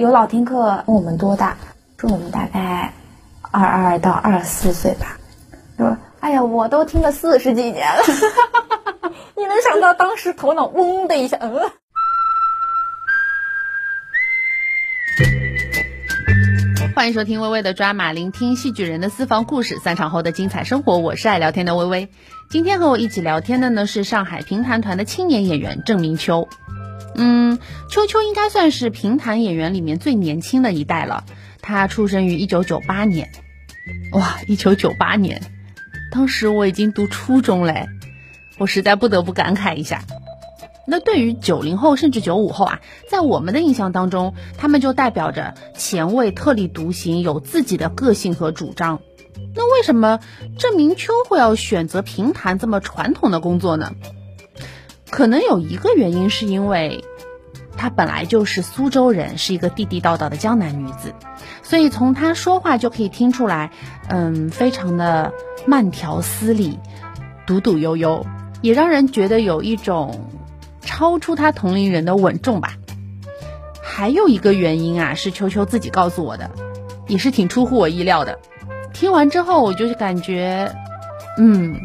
有老听客问我们多大，说我们大概二二到二四岁吧。说，哎呀，我都听了四十几年了。你能想到当时头脑嗡的一下，嗯。欢迎收听微微的抓马，聆听戏剧人的私房故事，散场后的精彩生活。我是爱聊天的微微。今天和我一起聊天的呢是上海评弹团的青年演员郑明秋。嗯，秋秋应该算是评弹演员里面最年轻的一代了。他出生于一九九八年。哇，一九九八年，当时我已经读初中嘞，我实在不得不感慨一下。那对于九零后甚至九五后啊，在我们的印象当中，他们就代表着前卫、特立独行，有自己的个性和主张。那为什么郑明秋会要选择评弹这么传统的工作呢？可能有一个原因，是因为她本来就是苏州人，是一个地地道道的江南女子，所以从她说话就可以听出来，嗯，非常的慢条斯理、笃笃悠悠，也让人觉得有一种。超出他同龄人的稳重吧。还有一个原因啊，是秋秋自己告诉我的，也是挺出乎我意料的。听完之后，我就感觉，嗯，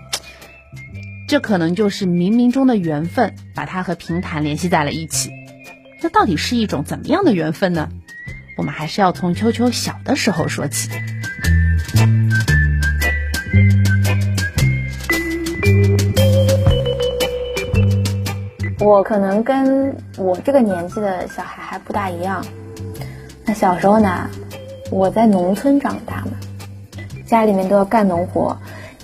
这可能就是冥冥中的缘分，把他和平潭联系在了一起。那到底是一种怎么样的缘分呢？我们还是要从秋秋小的时候说起。我可能跟我这个年纪的小孩还不大一样。那小时候呢，我在农村长大嘛，家里面都要干农活，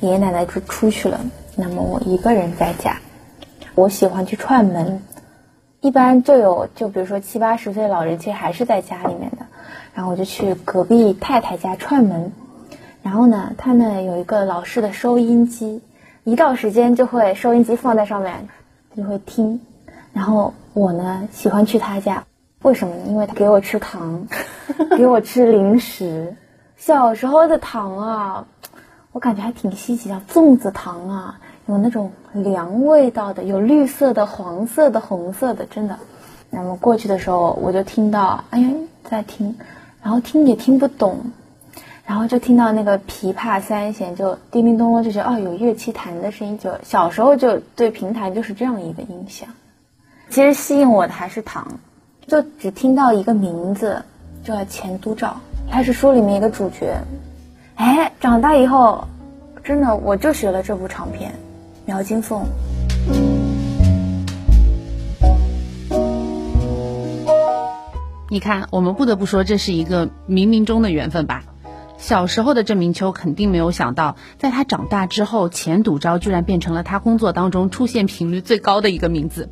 爷爷奶奶就出去了，那么我一个人在家。我喜欢去串门，一般就有就比如说七八十岁老人，其实还是在家里面的，然后我就去隔壁太太家串门。然后呢，他们有一个老式的收音机，一到时间就会收音机放在上面，就会听。然后我呢喜欢去他家，为什么呢？因为他给我吃糖，给我吃零食。小时候的糖啊，我感觉还挺稀奇的，粽子糖啊，有那种凉味道的，有绿色的、黄色的、红色的，真的。那么过去的时候，我就听到，哎呀，在听，然后听也听不懂，然后就听到那个琵琶三弦就叮叮咚咚，就觉得哦，有乐器弹的声音。就小时候就对平台就是这样一个印象。其实吸引我的还是糖，就只听到一个名字，叫钱都照，他是书里面一个主角。哎，长大以后，真的我就学了这部长片《苗金凤》。你看，我们不得不说，这是一个冥冥中的缘分吧。小时候的郑明秋肯定没有想到，在他长大之后，钱笃昭居然变成了他工作当中出现频率最高的一个名字。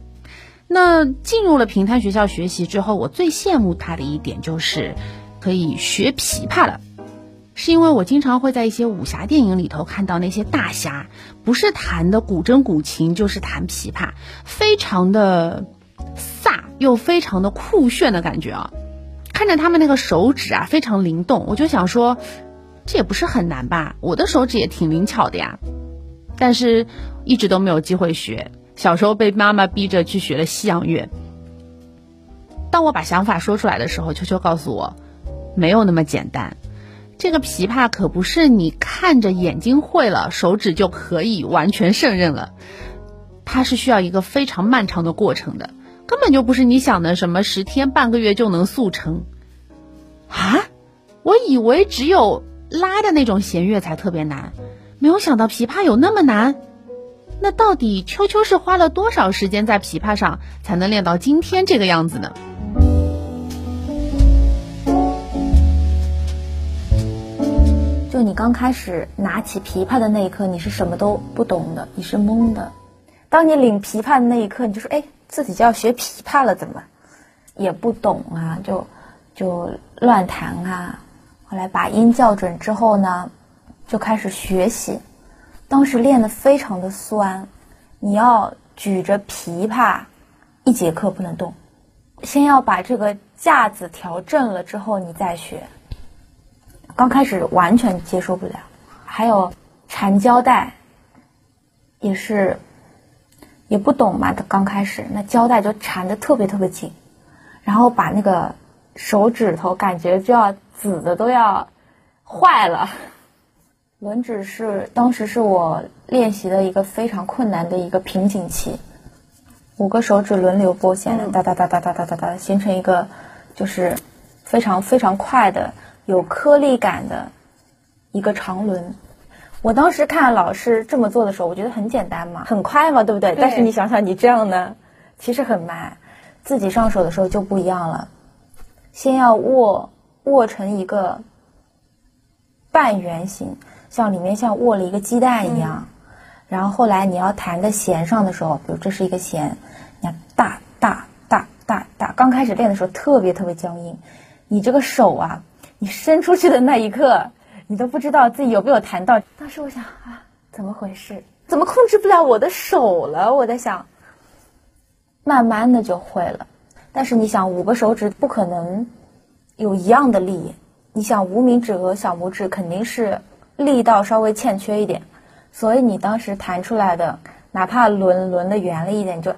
那进入了平潭学校学习之后，我最羡慕他的一点就是可以学琵琶了，是因为我经常会在一些武侠电影里头看到那些大侠，不是弹的古筝古琴，就是弹琵琶，非常的飒又非常的酷炫的感觉啊！看着他们那个手指啊，非常灵动，我就想说，这也不是很难吧？我的手指也挺灵巧的呀，但是一直都没有机会学。小时候被妈妈逼着去学了西洋乐。当我把想法说出来的时候，秋秋告诉我，没有那么简单。这个琵琶可不是你看着眼睛会了，手指就可以完全胜任了。它是需要一个非常漫长的过程的，根本就不是你想的什么十天半个月就能速成。啊，我以为只有拉的那种弦乐才特别难，没有想到琵琶有那么难。那到底秋秋是花了多少时间在琵琶上，才能练到今天这个样子呢？就你刚开始拿起琵琶的那一刻，你是什么都不懂的，你是懵的。当你领琵琶的那一刻，你就说：“哎，自己就要学琵琶了，怎么也不懂啊？”就就乱弹啊。后来把音校准之后呢，就开始学习。当时练的非常的酸，你要举着琵琶，一节课不能动，先要把这个架子调正了之后你再学。刚开始完全接受不了，还有缠胶带，也是也不懂嘛。刚开始那胶带就缠的特别特别紧，然后把那个手指头感觉就要紫的都要坏了。轮指是当时是我练习的一个非常困难的一个瓶颈期，五个手指轮流拨弦，哒哒哒哒哒哒哒哒，形成一个就是非常非常快的有颗粒感的一个长轮。我当时看老师这么做的时候，我觉得很简单嘛，很快嘛，对不对？但是你想想，你这样呢，其实很慢。自己上手的时候就不一样了，先要握握成一个半圆形。像里面像握了一个鸡蛋一样，然后后来你要弹的弦上的时候，比如这是一个弦，你看大大大大大，刚开始练的时候特别特别僵硬，你这个手啊，你伸出去的那一刻，你都不知道自己有没有弹到。当时我想啊，怎么回事？怎么控制不了我的手了？我在想，慢慢的就会了。但是你想，五个手指不可能有一样的力，你想无名指和小拇指肯定是。力道稍微欠缺一点，所以你当时弹出来的，哪怕轮轮的圆了一点，就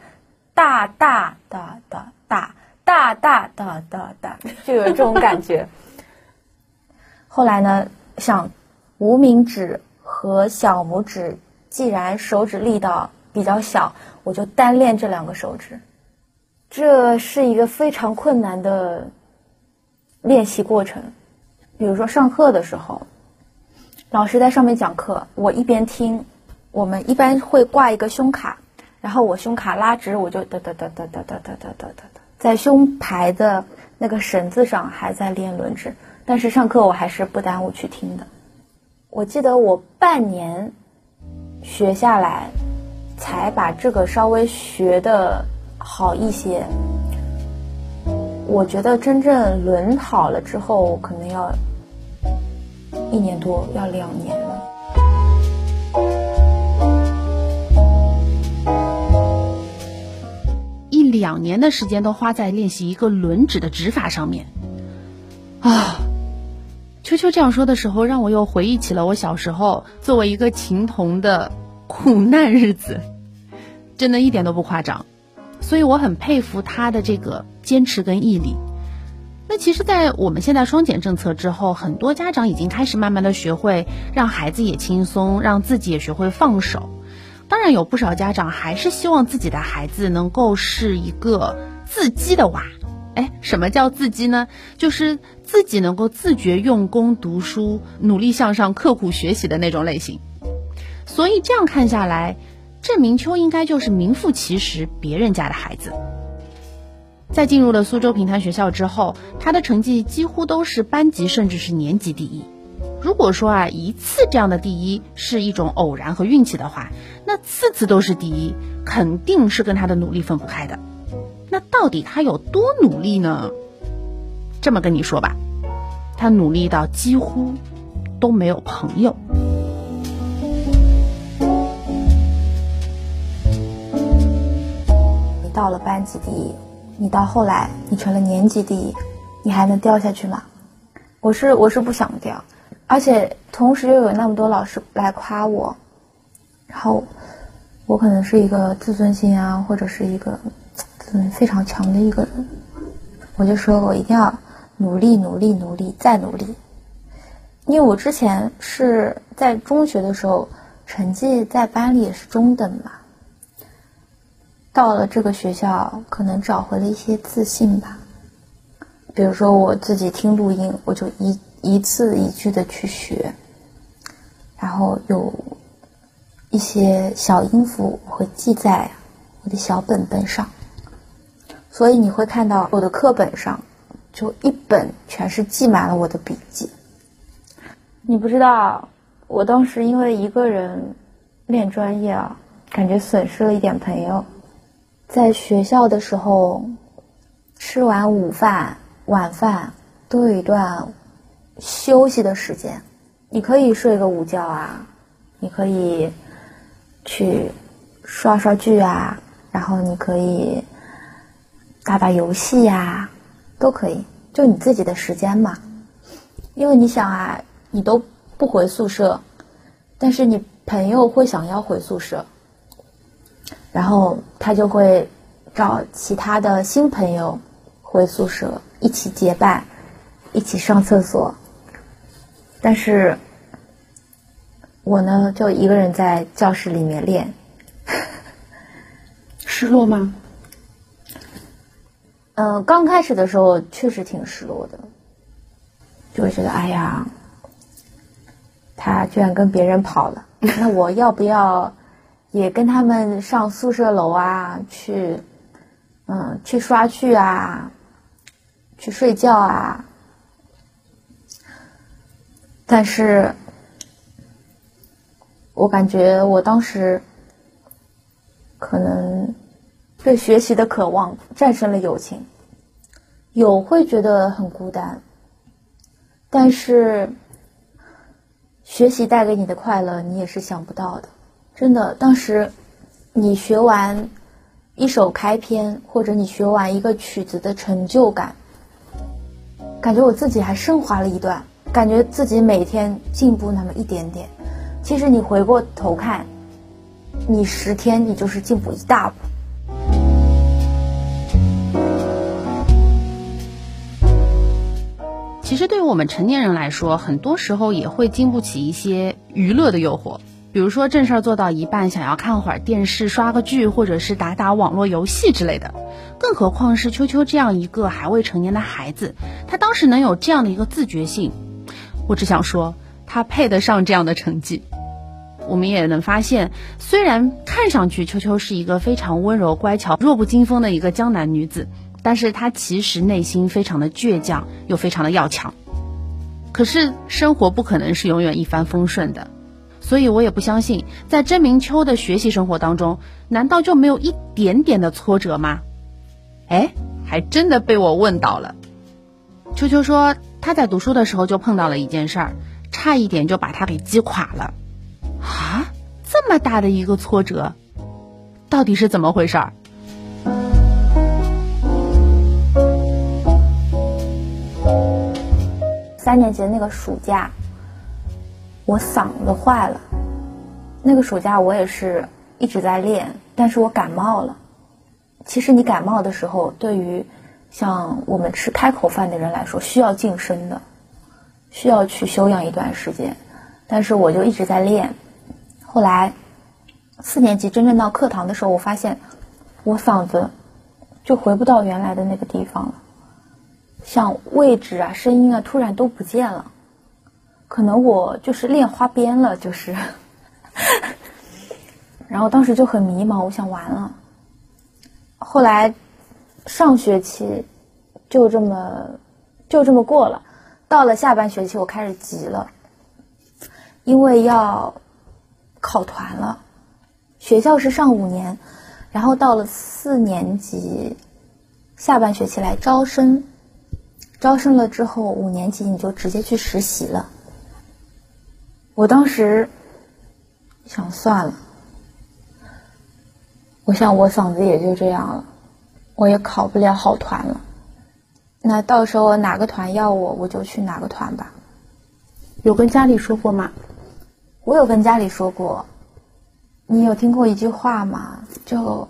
大大大大大大大大大大，就有这种感觉。后来呢，像无名指和小拇指，既然手指力道比较小，我就单练这两个手指。这是一个非常困难的练习过程。比如说上课的时候。老师在上面讲课，我一边听。我们一般会挂一个胸卡，然后我胸卡拉直，我就哒哒哒哒哒哒哒哒哒哒，在胸牌的那个绳子上还在练轮指。但是上课我还是不耽误去听的。我记得我半年学下来，才把这个稍微学的好一些。我觉得真正轮好了之后，可能要。一年多要两年了，一两年的时间都花在练习一个轮指的指法上面啊！秋秋这样说的时候，让我又回忆起了我小时候作为一个琴童的苦难日子，真的一点都不夸张，所以我很佩服他的这个坚持跟毅力。那其实，在我们现在双减政策之后，很多家长已经开始慢慢的学会让孩子也轻松，让自己也学会放手。当然，有不少家长还是希望自己的孩子能够是一个自激的娃。哎，什么叫自激呢？就是自己能够自觉用功读书、努力向上、刻苦学习的那种类型。所以这样看下来，郑明秋应该就是名副其实别人家的孩子。在进入了苏州平潭学校之后，他的成绩几乎都是班级甚至是年级第一。如果说啊一次这样的第一是一种偶然和运气的话，那次次都是第一，肯定是跟他的努力分不开的。那到底他有多努力呢？这么跟你说吧，他努力到几乎都没有朋友。你到了班级第一。你到后来，你成了年级第一，你还能掉下去吗？我是我是不想掉，而且同时又有那么多老师来夸我，然后我可能是一个自尊心啊，或者是一个自尊非常强的一个人，我就说我一定要努力努力努力再努力，因为我之前是在中学的时候成绩在班里也是中等嘛。到了这个学校，可能找回了一些自信吧。比如说，我自己听录音，我就一一字一句的去学，然后有一些小音符我会记在我的小本本上。所以你会看到我的课本上，就一本全是记满了我的笔记。你不知道，我当时因为一个人练专业啊，感觉损失了一点朋友。在学校的时候，吃完午饭、晚饭都有一段休息的时间。你可以睡个午觉啊，你可以去刷刷剧啊，然后你可以打打游戏呀，都可以，就你自己的时间嘛。因为你想啊，你都不回宿舍，但是你朋友会想要回宿舍。然后他就会找其他的新朋友回宿舍，一起结伴，一起上厕所。但是，我呢就一个人在教室里面练，失落吗？嗯，刚开始的时候确实挺失落的，就会觉得哎呀，他居然跟别人跑了，那我要不要也跟他们上宿舍楼啊？去，嗯，去刷剧啊，去睡觉啊？但是，我感觉我当时可能。对学习的渴望战胜了友情，有会觉得很孤单，但是学习带给你的快乐，你也是想不到的。真的，当时你学完一首开篇，或者你学完一个曲子的成就感，感觉我自己还升华了一段，感觉自己每天进步那么一点点。其实你回过头看，你十天你就是进步一大步。其实对于我们成年人来说，很多时候也会经不起一些娱乐的诱惑，比如说正事儿做到一半，想要看会儿电视、刷个剧，或者是打打网络游戏之类的。更何况是秋秋这样一个还未成年的孩子，他当时能有这样的一个自觉性，我只想说，他配得上这样的成绩。我们也能发现，虽然看上去秋秋是一个非常温柔乖巧、弱不禁风的一个江南女子。但是他其实内心非常的倔强，又非常的要强。可是生活不可能是永远一帆风顺的，所以我也不相信，在甄明秋的学习生活当中，难道就没有一点点的挫折吗？哎，还真的被我问到了。秋秋说他在读书的时候就碰到了一件事儿，差一点就把他给击垮了。啊，这么大的一个挫折，到底是怎么回事儿？三年级的那个暑假，我嗓子坏了。那个暑假我也是一直在练，但是我感冒了。其实你感冒的时候，对于像我们吃开口饭的人来说，需要静身的，需要去休养一段时间。但是我就一直在练。后来四年级真正到课堂的时候，我发现我嗓子就回不到原来的那个地方了。像位置啊、声音啊，突然都不见了，可能我就是练花边了，就是。然后当时就很迷茫，我想完了。后来上学期就这么就这么过了，到了下半学期我开始急了，因为要考团了。学校是上五年，然后到了四年级下半学期来招生。招生了之后，五年级你就直接去实习了。我当时想算了，我想我嗓子也就这样了，我也考不了好团了。那到时候哪个团要我，我就去哪个团吧。有跟家里说过吗？我有跟家里说过。你有听过一句话吗？就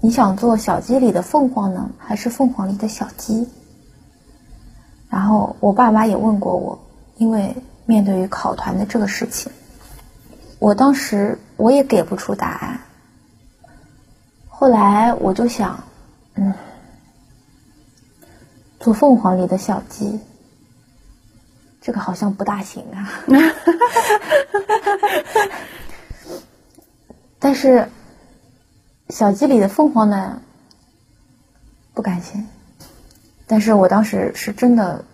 你想做小鸡里的凤凰呢，还是凤凰里的小鸡？然后我爸妈也问过我，因为面对于考团的这个事情，我当时我也给不出答案。后来我就想，嗯，做凤凰里的小鸡，这个好像不大行啊。但是小鸡里的凤凰呢，不甘心。但是我当时是真的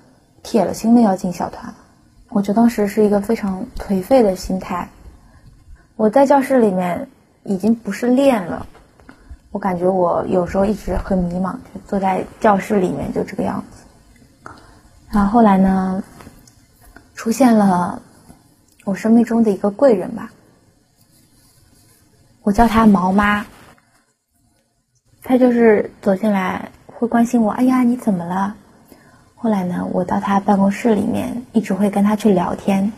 铁了心的要进小团，我觉得当时是一个非常颓废的心态。我在教室里面已经不是练了，我感觉我有时候一直很迷茫，就坐在教室里面就这个样子。然后后来呢，出现了我生命中的一个贵人吧，我叫她毛妈，她就是走进来。会关心我，哎呀，你怎么了？后来呢，我到他办公室里面，一直会跟他去聊天，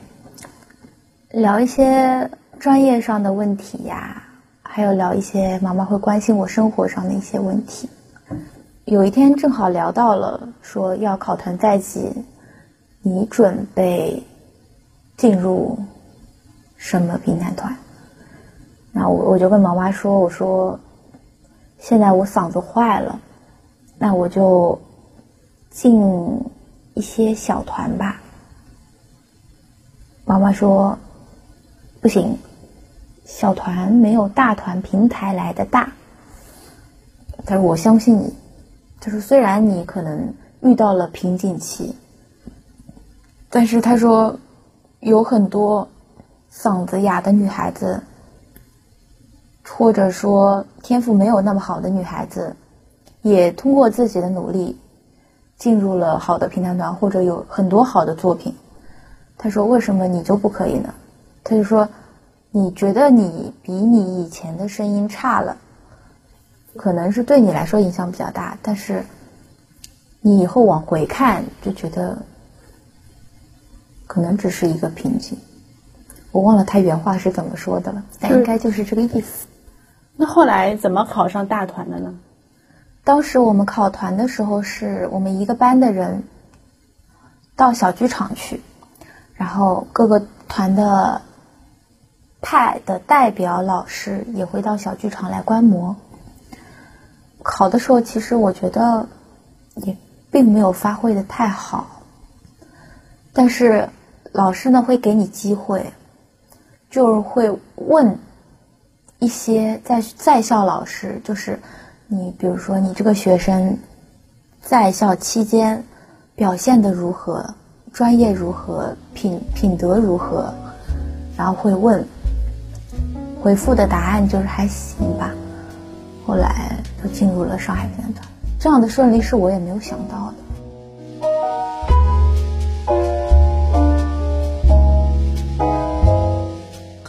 聊一些专业上的问题呀，还有聊一些妈妈会关心我生活上的一些问题。有一天正好聊到了说要考团在即，你准备进入什么评弹团？那我我就跟妈妈说，我说现在我嗓子坏了，那我就进一些小团吧。妈妈说不行，小团没有大团平台来的大。他说我相信你，他说虽然你可能遇到了瓶颈期，但是他说有很多嗓子哑的女孩子。或者说天赋没有那么好的女孩子，也通过自己的努力进入了好的评弹团，或者有很多好的作品。他说：“为什么你就不可以呢？”他就说：“你觉得你比你以前的声音差了，可能是对你来说影响比较大，但是你以后往回看就觉得可能只是一个瓶颈。”我忘了他原话是怎么说的了，但应该就是这个意思。那后来怎么考上大团的呢？当时我们考团的时候，是我们一个班的人到小剧场去，然后各个团的派的代表老师也会到小剧场来观摩。考的时候，其实我觉得也并没有发挥的太好，但是老师呢会给你机会，就是会问。一些在在校老师，就是你，比如说你这个学生在校期间表现的如何，专业如何，品品德如何，然后会问，回复的答案就是还行吧。后来就进入了上海评弹团，这样的顺利是我也没有想到的。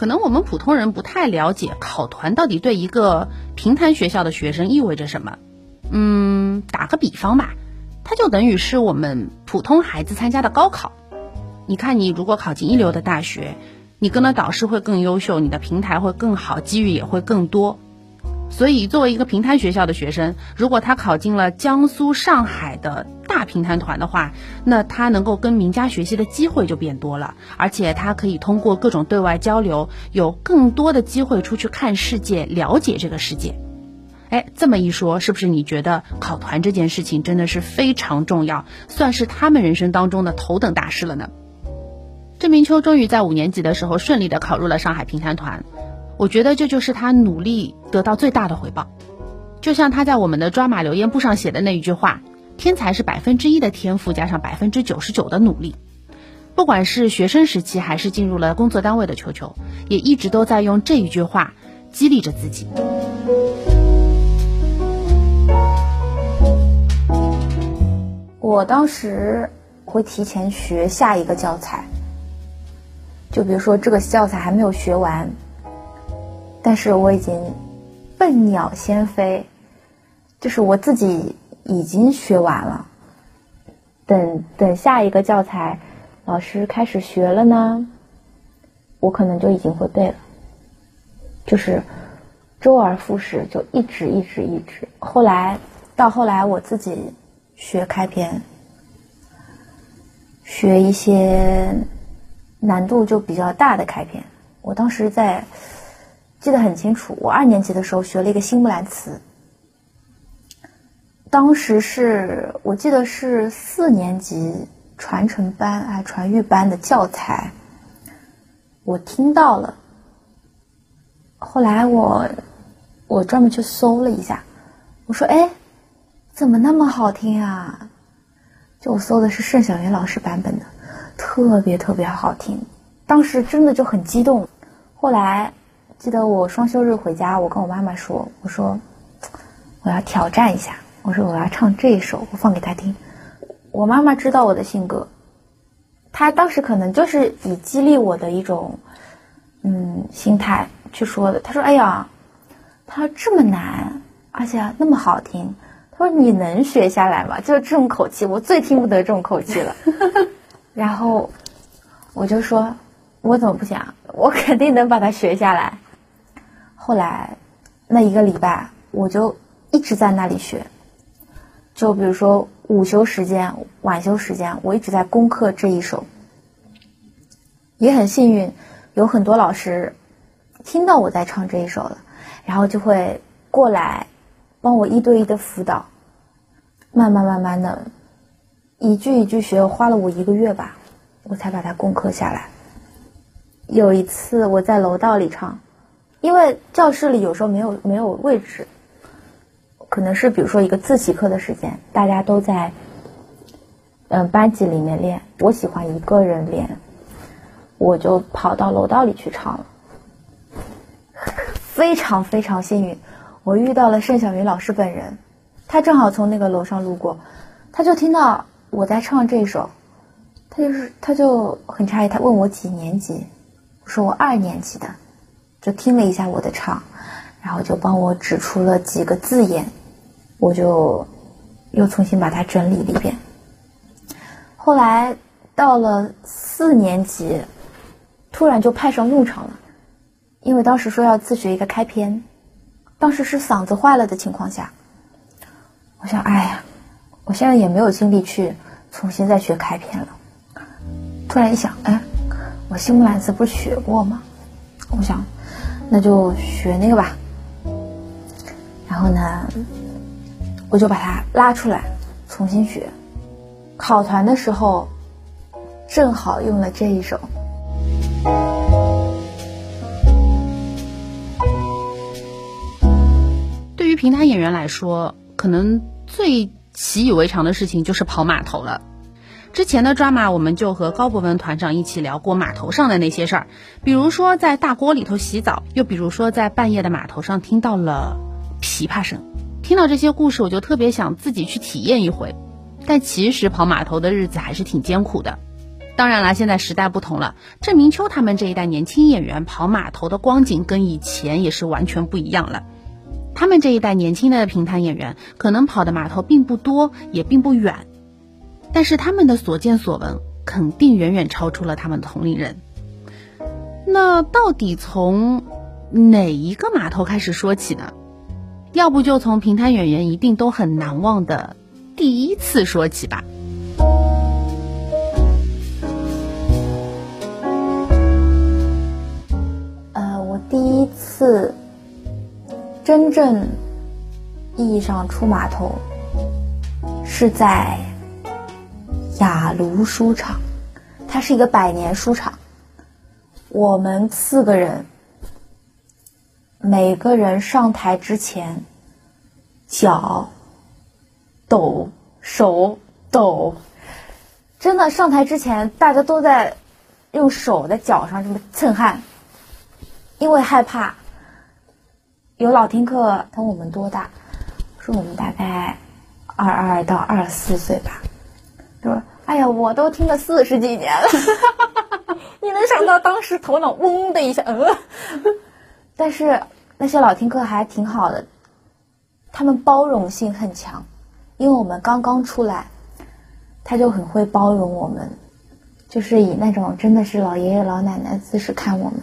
可能我们普通人不太了解考团到底对一个平潭学校的学生意味着什么。嗯，打个比方吧，它就等于是我们普通孩子参加的高考。你看，你如果考进一流的大学，你跟的导师会更优秀，你的平台会更好，机遇也会更多。所以，作为一个平潭学校的学生，如果他考进了江苏、上海的大平潭团的话，那他能够跟名家学习的机会就变多了，而且他可以通过各种对外交流，有更多的机会出去看世界，了解这个世界。哎，这么一说，是不是你觉得考团这件事情真的是非常重要，算是他们人生当中的头等大事了呢？郑明秋终于在五年级的时候顺利的考入了上海平潭团。我觉得这就是他努力得到最大的回报，就像他在我们的抓马留言簿上写的那一句话：“天才是百分之一的天赋加上百分之九十九的努力。”不管是学生时期还是进入了工作单位的球球，也一直都在用这一句话激励着自己。我当时会提前学下一个教材，就比如说这个教材还没有学完。但是我已经笨鸟先飞，就是我自己已经学完了。等等下一个教材老师开始学了呢，我可能就已经会背了。就是周而复始，就一直一直一直。后来到后来，我自己学开篇，学一些难度就比较大的开篇。我当时在。记得很清楚，我二年级的时候学了一个新木兰辞，当时是我记得是四年级传承班啊传育班的教材，我听到了，后来我我专门去搜了一下，我说哎，怎么那么好听啊？就我搜的是盛小云老师版本的，特别特别好听，当时真的就很激动，后来。记得我双休日回家，我跟我妈妈说：“我说我要挑战一下，我说我要唱这一首，我放给她听。”我妈妈知道我的性格，她当时可能就是以激励我的一种嗯心态去说的。她说：“哎呀，她说这么难，而且那么好听，她说你能学下来吗？”就是这种口气，我最听不得这种口气了。然后我就说：“我怎么不想？我肯定能把它学下来。”后来，那一个礼拜我就一直在那里学，就比如说午休时间、晚休时间，我一直在攻克这一首。也很幸运，有很多老师听到我在唱这一首了，然后就会过来帮我一对一的辅导，慢慢慢慢的，一句一句学，花了我一个月吧，我才把它攻克下来。有一次我在楼道里唱，因为教室里有时候没有没有位置，可能是比如说一个自习课的时间，大家都在嗯班级里面练，我喜欢一个人练。我就跑到楼道里去唱了，非常非常幸运，我遇到了盛小云老师本人，他正好从那个楼上路过，他就听到我在唱这首，他就是他就很诧异，他问我几年级，我说我二年级的，就听了一下我的唱，然后就帮我指出了几个字眼，我就又重新把它整理了一遍，后来到了四年级。突然就派上用场了，因为当时说要自学一个开篇，当时是嗓子坏了的情况下，我想，哎呀，我现在也没有精力去重新再学开篇了。突然一想，哎，我新木兰辞不是学过吗？我想，那就学那个吧。然后呢，我就把它拉出来重新学。考团的时候，正好用了这一首。对于平台演员来说，可能最习以为常的事情就是跑码头了。之前的抓马，我们就和高博文团长一起聊过码头上的那些事儿，比如说在大锅里头洗澡，又比如说在半夜的码头上听到了琵琶声。听到这些故事，我就特别想自己去体验一回。但其实跑码头的日子还是挺艰苦的。当然了，现在时代不同了，郑明秋他们这一代年轻演员跑码头的光景跟以前也是完全不一样了。他们这一代年轻的评弹演员可能跑的码头并不多，也并不远，但是他们的所见所闻肯定远远超出了他们的同龄人。那到底从哪一个码头开始说起呢？要不就从平潭演员一定都很难忘的第一次说起吧。我第一次真正意义上出码头，是在雅卢书场，它是一个百年书场。我们四个人，每个人上台之前，脚抖，手抖，真的上台之前，大家都在用手在脚上这么蹭汗。因为害怕，有老听课同我们多大？说我们大概二二到二四岁吧。说，哎呀，我都听了四十几年了，你能想到当时头脑嗡的一下？嗯。但是那些老听课还挺好的，他们包容性很强，因为我们刚刚出来，他就很会包容我们，就是以那种真的是老爷爷老奶奶姿势看我们。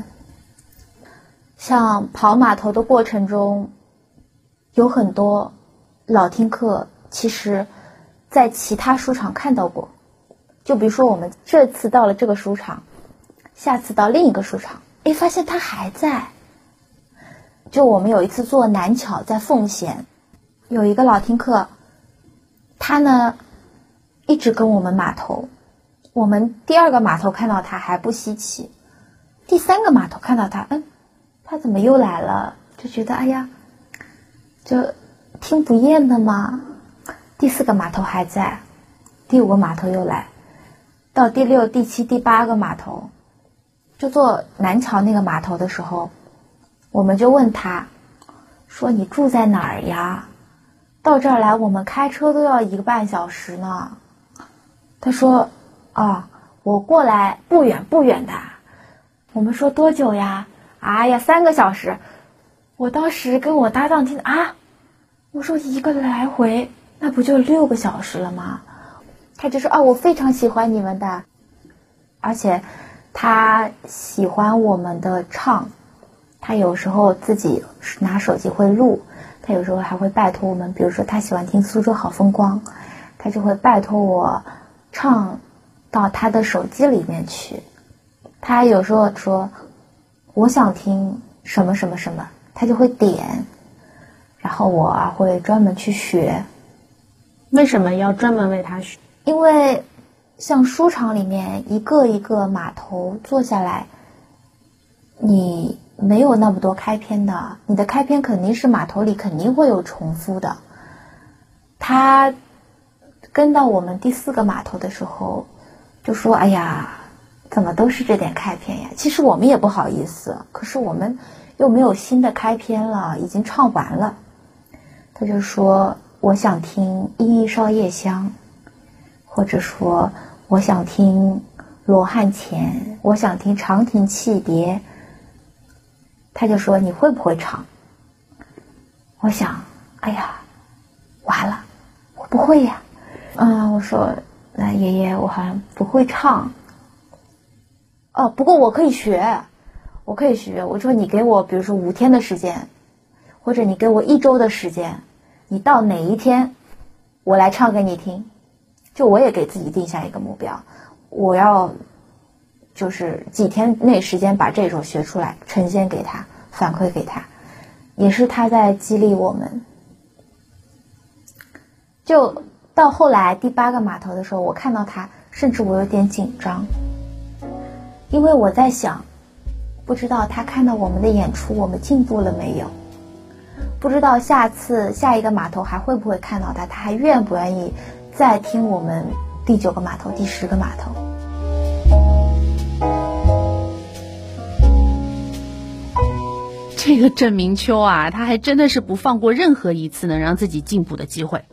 像跑码头的过程中，有很多老听课，其实，在其他书场看到过。就比如说，我们这次到了这个书场，下次到另一个书场，哎，发现他还在。就我们有一次做南桥，在奉贤，有一个老听课，他呢一直跟我们码头。我们第二个码头看到他还不稀奇，第三个码头看到他，嗯。他怎么又来了？就觉得哎呀，就听不厌的嘛？第四个码头还在，第五个码头又来，到第六、第七、第八个码头，就坐南桥那个码头的时候，我们就问他，说你住在哪儿呀？到这儿来，我们开车都要一个半小时呢。他说，啊，我过来不远不远的。我们说多久呀？哎呀，三个小时！我当时跟我搭档听啊，我说一个来回，那不就六个小时了吗？他就说啊，我非常喜欢你们的，而且他喜欢我们的唱，他有时候自己拿手机会录，他有时候还会拜托我们，比如说他喜欢听《苏州好风光》，他就会拜托我唱到他的手机里面去。他有时候说我想听什么什么什么，他就会点，然后我会专门去学。为什么要专门为他学？因为像书场里面一个一个码头坐下来，你没有那么多开篇的，你的开篇肯定是码头里肯定会有重复的。他跟到我们第四个码头的时候，就说：“哎呀，怎么都是这点开篇呀？”其实我们也不好意思，可是我们又没有新的开篇了，已经唱完了。他就说：“我想听《依依烧夜香》。”或者说，我想听《罗汉钱》，我想听《长亭泣别》。他就说：“你会不会唱？”我想：“哎呀，完了，我不会呀。”嗯，我说：“那爷爷，我好像不会唱。”哦，不过我可以学，我可以学。我说：“你给我，比如说五天的时间，或者你给我一周的时间，你到哪一天，我来唱给你听。”就我也给自己定下一个目标，我要就是几天内时间把这首学出来，呈现给他，反馈给他，也是他在激励我们。就到后来第八个码头的时候，我看到他，甚至我有点紧张，因为我在想，不知道他看到我们的演出，我们进步了没有？不知道下次下一个码头还会不会看到他，他还愿不愿意？再听我们第九个码头、第十个码头，这个郑明秋啊，他还真的是不放过任何一次能让自己进步的机会。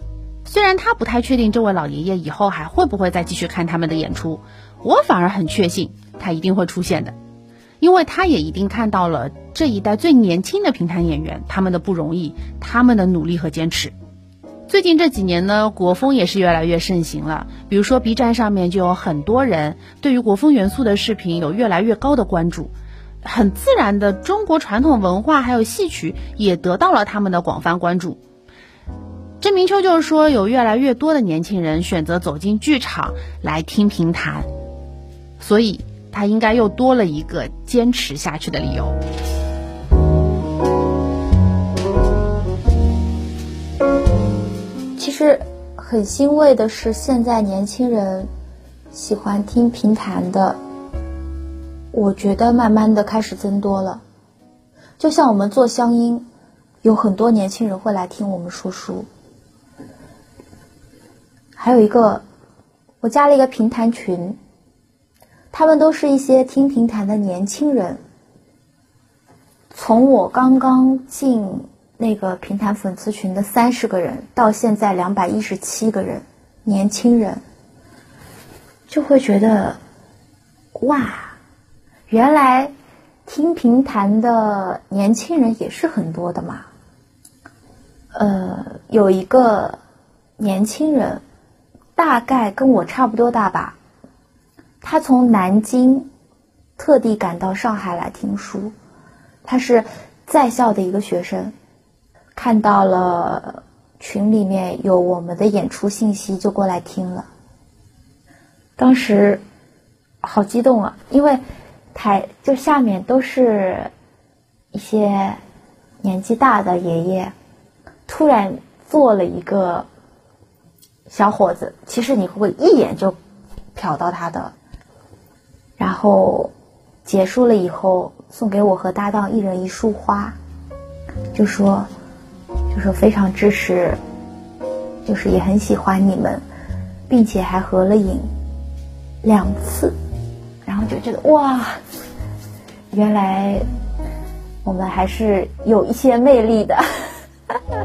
虽然他不太确定这位老爷爷以后还会不会再继续看他们的演出，我反而很确信他一定会出现的，因为他也一定看到了这一代最年轻的评弹演员他们的不容易，他们的努力和坚持。最近这几年呢，国风也是越来越盛行了。比如说 B 站上面就有很多人对于国风元素的视频有越来越高的关注，很自然的，中国传统文化还有戏曲也得到了他们的广泛关注。郑明秋就是说，有越来越多的年轻人选择走进剧场来听评弹，所以他应该又多了一个坚持下去的理由。其实很欣慰的是，现在年轻人喜欢听评弹的，我觉得慢慢的开始增多了。就像我们做乡音，有很多年轻人会来听我们说书。还有一个，我加了一个评弹群，他们都是一些听评弹的年轻人。从我刚刚进。那个平潭粉丝群的三十个人，到现在两百一十七个人，年轻人就会觉得，哇，原来听评弹的年轻人也是很多的嘛。呃，有一个年轻人，大概跟我差不多大吧，他从南京特地赶到上海来听书，他是在校的一个学生。看到了群里面有我们的演出信息，就过来听了。当时好激动啊，因为台就下面都是一些年纪大的爷爷，突然坐了一个小伙子，其实你会一眼就瞟到他的。然后结束了以后，送给我和搭档一人一束花，就说。就是非常支持，就是也很喜欢你们，并且还合了影两次，然后就觉得哇，原来我们还是有一些魅力的。哈 哈